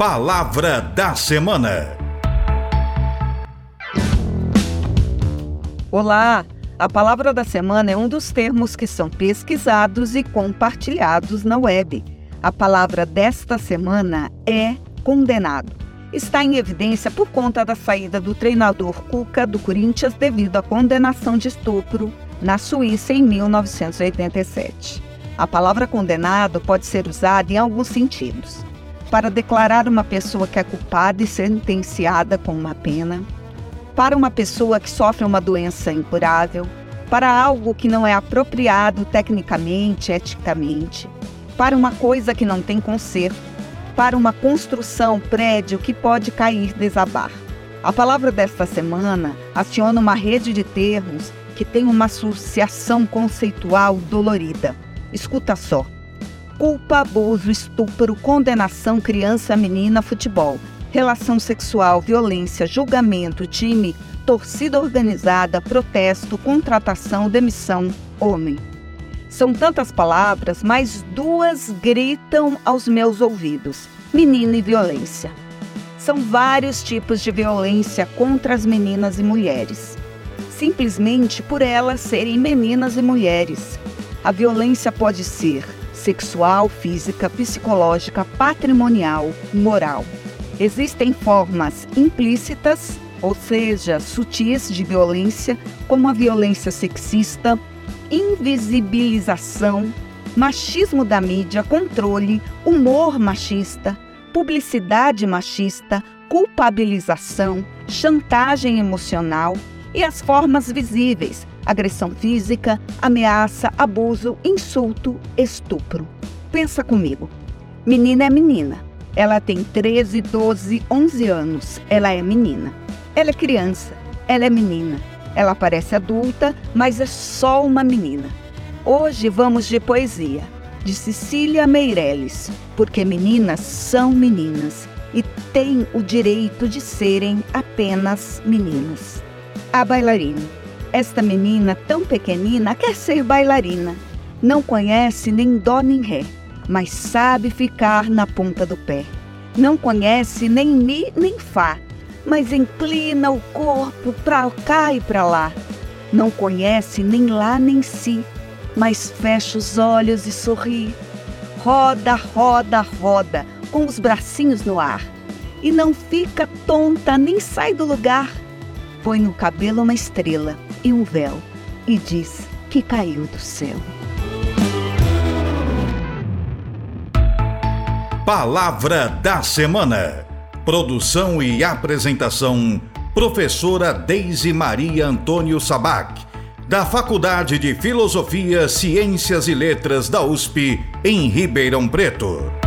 Palavra da Semana. Olá! A palavra da semana é um dos termos que são pesquisados e compartilhados na web. A palavra desta semana é condenado. Está em evidência por conta da saída do treinador Cuca do Corinthians devido à condenação de estupro na Suíça em 1987. A palavra condenado pode ser usada em alguns sentidos. Para declarar uma pessoa que é culpada e sentenciada com uma pena, para uma pessoa que sofre uma doença incurável, para algo que não é apropriado tecnicamente, eticamente, para uma coisa que não tem conserto, para uma construção, prédio que pode cair, desabar. A palavra desta semana aciona uma rede de termos que tem uma associação conceitual dolorida. Escuta só. Culpa, abuso, estupro, condenação, criança, menina, futebol. Relação sexual, violência, julgamento, time, torcida organizada, protesto, contratação, demissão, homem. São tantas palavras, mas duas gritam aos meus ouvidos: menina e violência. São vários tipos de violência contra as meninas e mulheres, simplesmente por elas serem meninas e mulheres. A violência pode ser sexual, física, psicológica, patrimonial, moral. Existem formas implícitas, ou seja, sutis de violência, como a violência sexista, invisibilização, machismo da mídia, controle, humor machista, publicidade machista, culpabilização, chantagem emocional e as formas visíveis, agressão física, ameaça, abuso, insulto, estupro. Pensa comigo. Menina é menina. Ela tem 13, 12, 11 anos. Ela é menina. Ela é criança. Ela é menina. Ela parece adulta, mas é só uma menina. Hoje vamos de poesia, de Cecília Meirelles, porque meninas são meninas e têm o direito de serem apenas meninas. A bailarina. Esta menina tão pequenina quer ser bailarina. Não conhece nem dó nem ré, mas sabe ficar na ponta do pé. Não conhece nem mi nem fá, mas inclina o corpo para cá e para lá. Não conhece nem lá nem si, mas fecha os olhos e sorri. Roda, roda, roda, com os bracinhos no ar. E não fica tonta nem sai do lugar. Põe no cabelo uma estrela e um véu e diz que caiu do céu. Palavra da Semana. Produção e apresentação: Professora Deise Maria Antônio Sabac, da Faculdade de Filosofia, Ciências e Letras da USP, em Ribeirão Preto.